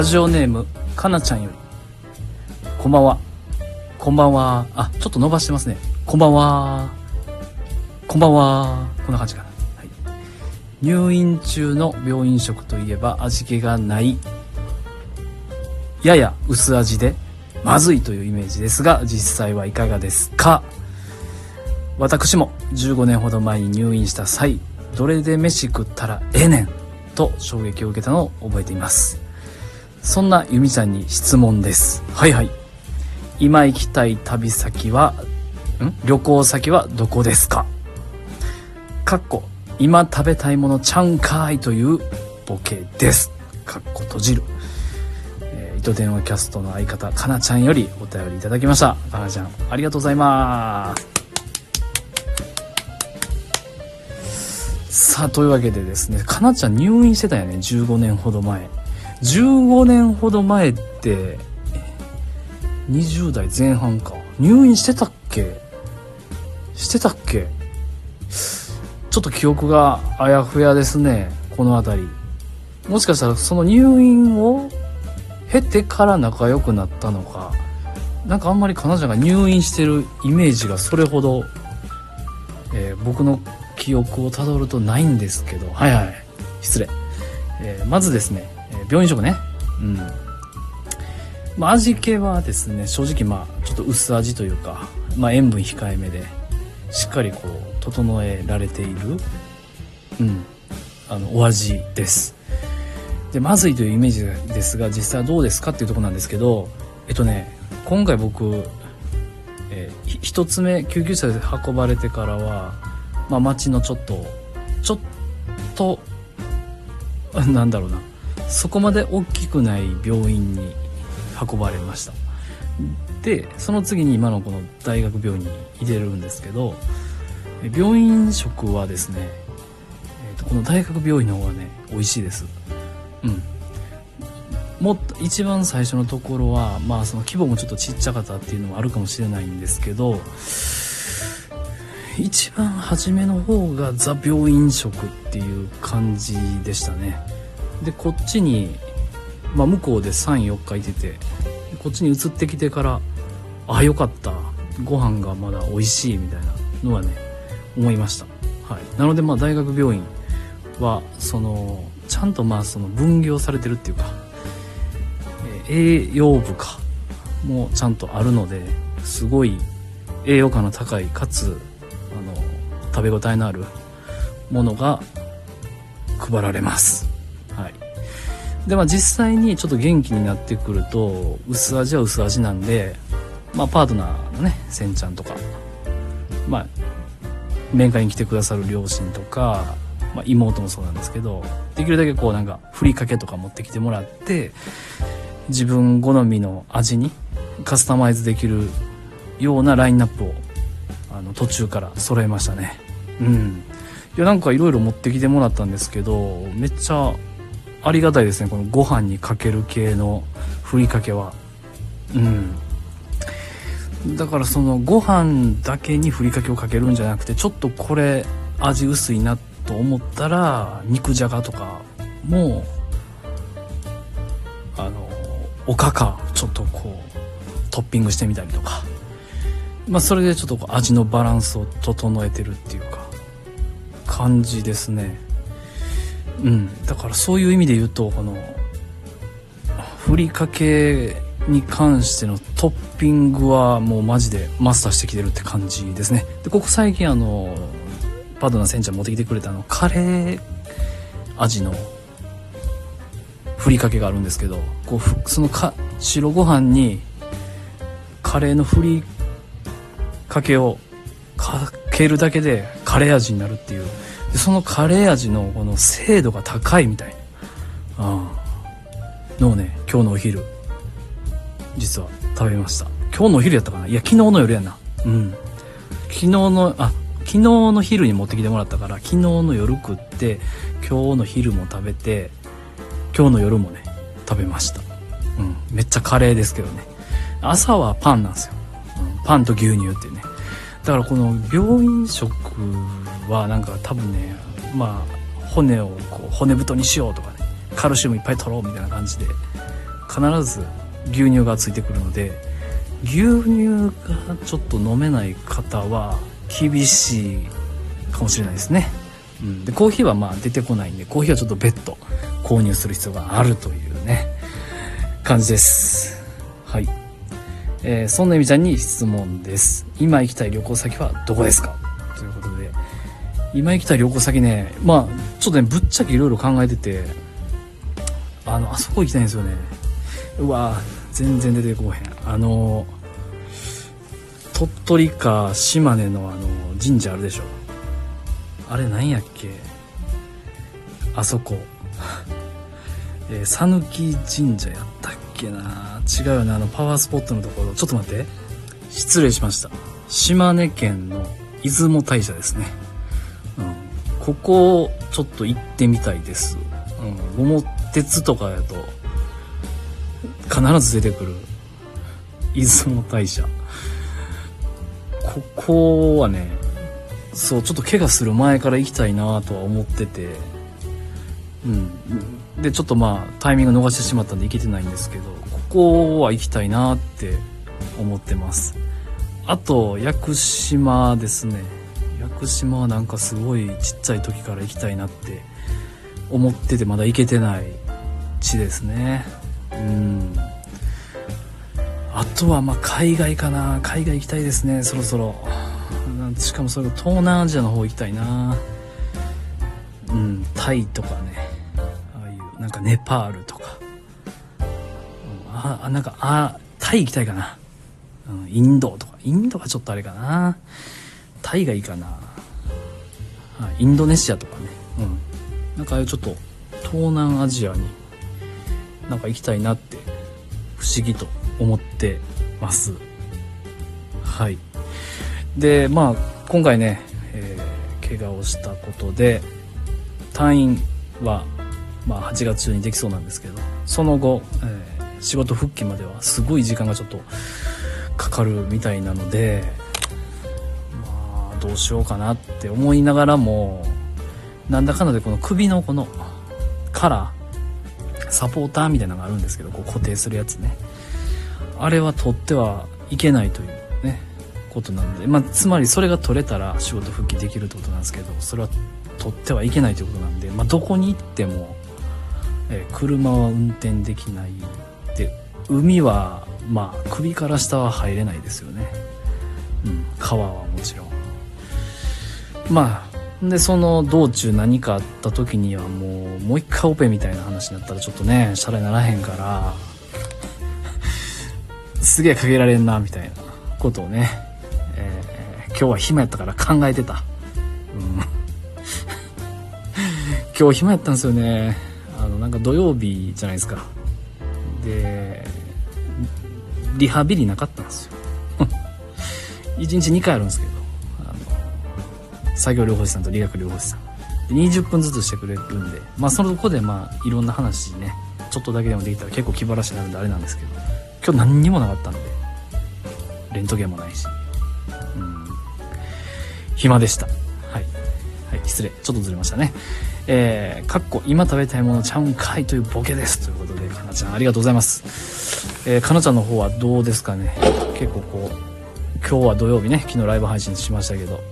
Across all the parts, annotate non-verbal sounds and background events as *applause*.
ラジオネームかなちゃんより。こんばんは。こんばんは。あちょっと伸ばしてますね。こんばんは。こんばんは。こんな感じかな、はい、入院中の病院食といえば味気がないやや薄味でまずいというイメージですが実際はいかがですか？私も15年ほど前に入院した際どれで飯食ったらええねんと衝撃を受けたのを覚えています。そんなゆみちゃんに質問です。はいはい。今行きたい旅先はん？旅行先はどこですか？かっこ今食べたいものちゃんかいというボケです。かっこ閉じる。え糸電話キャストの相方かなちゃんよりお便りいただきました。かなちゃんありがとうございます。さあというわけでですねかなちゃん入院してたよね15年ほど前。15年ほど前って20代前半か。入院してたっけ？してたっけ？ちょっと記憶があやふやですね。この辺り。もしかしたらその入院を経てから仲良くなったのか。なんかあんまり彼女が入院してるイメージがそれほど、えー、僕の記憶をたどるとないんですけど。はいはい。失礼、えー、まずですね、病院食ね。うん。まあ、味気はですね正直まあちょっと薄味というか、まあ、塩分控えめでしっかりこう整えられているうんあのお味です。でまずいというイメージですが実際はどうですかっていうとこなんですけどえっとね今回僕、えー、一つ目救急車で運ばれてからは、まあ、町のちょっとちょっとなんだろうな。そこまで大きくない病院に運ばれました。でその次に今のこの大学病院に入れるんですけど病院食はですね、えー、とこの大学病院の方がね美味しいです。うん。もっと一番最初のところはまあその規模もちょっとちっちゃかったっていうのもあるかもしれないんですけど一番初めの方がザ病院食っていう感じでしたね。でこっちに、まあ、向こうで34日いててこっちに移ってきてからあよかった。ご飯がまだ美味しいみたいなのはね思いました、はい、なのでまあ大学病院はそのちゃんとまあその分業されてるっていうか、え、栄養部かもちゃんとあるのですごい栄養価の高いかつあの食べ応えのあるものが配られます。でまあ実際にちょっと元気になってくると薄味は薄味なんでまあパートナーのねせんちゃんとかまあ面会に来てくださる両親とかまあ、妹もそうなんですけどできるだけこうなんかふりかけとか持ってきてもらって自分好みの味にカスタマイズできるようなラインナップをあの途中から揃えましたね。うん。いやなんかいろいろ持ってきてもらったんですけどめっちゃありがたいですね。このご飯にかける系のふりかけは。うん。だからそのご飯だけにふりかけをかけるんじゃなくてちょっとこれ味薄いなと思ったら肉じゃがとかもあのおかかちょっとこうトッピングしてみたりとか。まあそれでちょっと味のバランスを整えてるっていうか感じですね。うん。だからそういう意味で言うとこのふりかけに関してのトッピングはもうマジでマスターしてきてるって感じですね。でここ最近あのパートナーせんちゃん持ってきてくれたあのカレー味のふりかけがあるんですけどこうそのか白ご飯にカレーのふりかけをかけるだけでカレー味になるっていう。でそのカレー味のこの精度が高いみたいな。のをね今日のお昼実は食べました。今日のお昼やったかな？いや昨日の夜やな。うん。昨日のあ昨日の昼に持ってきてもらったから昨日の夜食って今日の昼も食べて今日の夜もね食べました。うん。めっちゃカレーですけどね。朝はパンなんですよ、うん、パンと牛乳っていうね。だからこの病院食はなんか多分ねまあ骨をこう骨太にしようとかねカルシウムいっぱい取ろうみたいな感じで必ず牛乳がついてくるので牛乳がちょっと飲めない方は厳しいかもしれないですね、うん、でコーヒーはまあ出てこないんでコーヒーはちょっと別途購入する必要があるというね感じです。はい。えー、そんなゆみちゃんに質問です。今行きたい旅行先はどこですか？ということで今行きたい旅行先ね。まあちょっとねぶっちゃけいろいろ考えてて。あのあそこ行きたいんですよね。うわ全然出てこへん。あの鳥取か島根のあの神社あるでしょ。あれなんやっけ？あそこ。*laughs* え讃岐神社やったっけな。違うよねあのパワースポットのところ。ちょっと待って。失礼しました。島根県の出雲大社ですね、ここちょっと行ってみたいです、うん、桃鉄とかやと必ず出てくる。出雲大社。ここはねそうちょっと怪我する前から行きたいなとは思ってて。うん。でちょっとまあタイミング逃してしまったんで行けてないんですけどここは行きたいなって思ってます。あと屋久島ですね。屋久島はなんかすごいちっちゃい時から行きたいなって思っててまだ行けてない地ですね。うん。あとはまあ海外かな。海外行きたいですねそろそろ。しかもそれが東南アジアの方行きたいな。うんタイとかね。ああいうなんかネパールとか、うん、あなんかあタイ行きたいかな、うん、インドとか。インドはちょっとあれかな。タイがいいかな。インドネシアとかね。うん。なんかちょっと東南アジアになんか行きたいなって不思議と思ってます。はい。でまあ今回ね、えー、怪我をしたことで退院は、まあ、8月中にできそうなんですけどその後、えー、仕事復帰まではすごい時間がちょっとかかるみたいなのでまあどうしようかなって思いながらもなんだかんだでこの首のこのカラーサポーターみたいなのがあるんですけどこう固定するやつね。あれは取ってはいけないというねことなので、まあ、つまりそれが取れたら仕事復帰できるってことなんですけどそれは取ってはいけないということなんで、まあ、どこに行っても、え、車は運転できないで海はまあ首から下は入れないですよね、うん、川はもちろん。まあでその道中何かあった時にはもうもう一回オペみたいな話になったらちょっとねシャレならへんから *laughs* すげえかけられんな、みたいなことをね、えー、今日は暇やったから考えてた。うん。*laughs* 今日暇やったんですよね。あの、なんか土曜日じゃないですか。で、リハビリなかったんですよ。*laughs* 1日2回あるんですけど、作業療法士さんと理学療法士さん。で20分ずつしてくれるんで、まあそのとこでまあいろんな話ね、ちょっとだけでもできたら結構気晴らしになるんであれなんですけど、今日何にもなかったんでレントゲンもないし。うん。暇でした。はい、はい、失礼。ちょっとずれましたね。えー、かっこ今食べたいものちゃうんかいというボケです。ということでかなちゃんありがとうございます。えー、かなちゃんの方はどうですかね。結構こう今日は土曜日ね昨日ライブ配信しましたけど。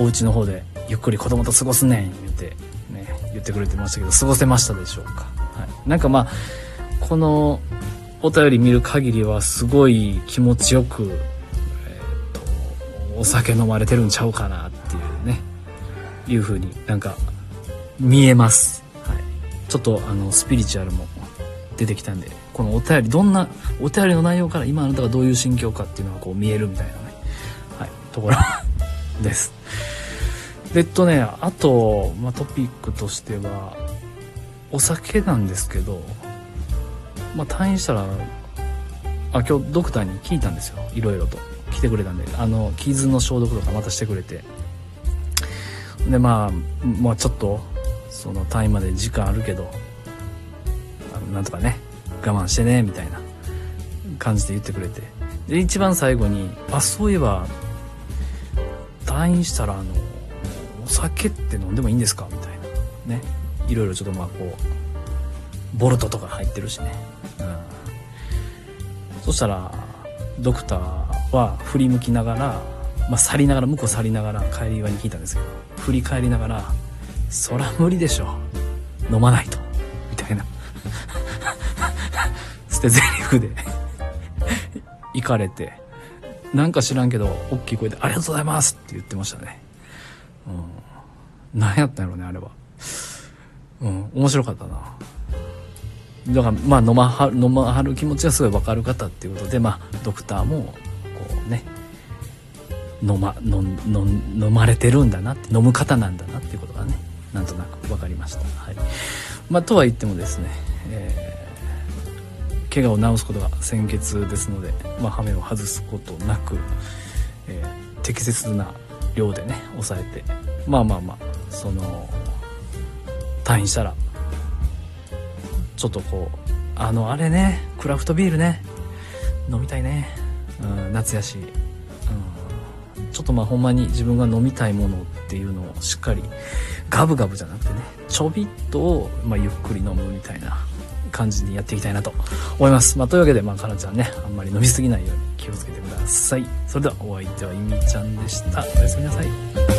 お家の方でゆっくり子供と過ごすねん言ってね言ってくれてましたけど過ごせましたでしょうか？はい。なんかまあこのお便り見る限りはすごい気持ちよく、えーと、お酒飲まれてるんちゃうかなっていうねいう風になんか見えます、はい、ちょっとあのスピリチュアルも出てきたんでこのお便りどんなお便りの内容から今あなたがどういう心境かっていうのがこう見えるみたいなね、はい、ところです。えっとねあと、まあ、トピックとしてはお酒なんですけどまあ、退院したらあ今日ドクターに聞いたんですよ。いろいろと。来てくれたんで。あの傷の消毒とかまたしてくれて。でまあ、まあ、ちょっとその退院まで時間あるけどあのなんとかね我慢してねみたいな感じで言ってくれて。で一番最後に「あそういえば退院したらあの酒って飲んでもいいんですか?」みたいな。ね。いろいろちょっとまあこうボルトとか入ってるしね。うん。そしたらドクターは振り向きながら、まあ、去りながら向こう去りながら帰り際に聞いたんですけど振り返りながら「そら無理でしょ。飲まないと」みたいな。*laughs* 捨て台詞で。行かれて。なんか知らんけど大きい声で「ありがとうございます」って言ってましたね。うん。何やったんやろねあれは。うん面白かったな。だからまあ飲まはる飲まはる気持ちがすごい分かる方っていうことでまあドクターもこうね飲ま飲飲飲まれてるんだなって飲む方なんだなっていうことがねなんとなく分かりました。はい。まあとは言ってもですね、えー、怪我を治すことが先決ですので、まあ、ハメを外すことなく、えー、適切な量でね抑えてまあまあまあその退院したらちょっとこうあのあれねクラフトビールね飲みたいね、うん、夏やし、うん、ちょっとまあほんまに自分が飲みたいものっていうのをしっかりガブガブじゃなくてねちょびっとを、まあ、ゆっくり飲むみたいな感じにやっていきたいなと思います。まあ、というわけで、まあ、かなちゃんね、あんまり飲みすぎないように気をつけてください。それではお相手はゆみちゃんでした。おやすみなさい。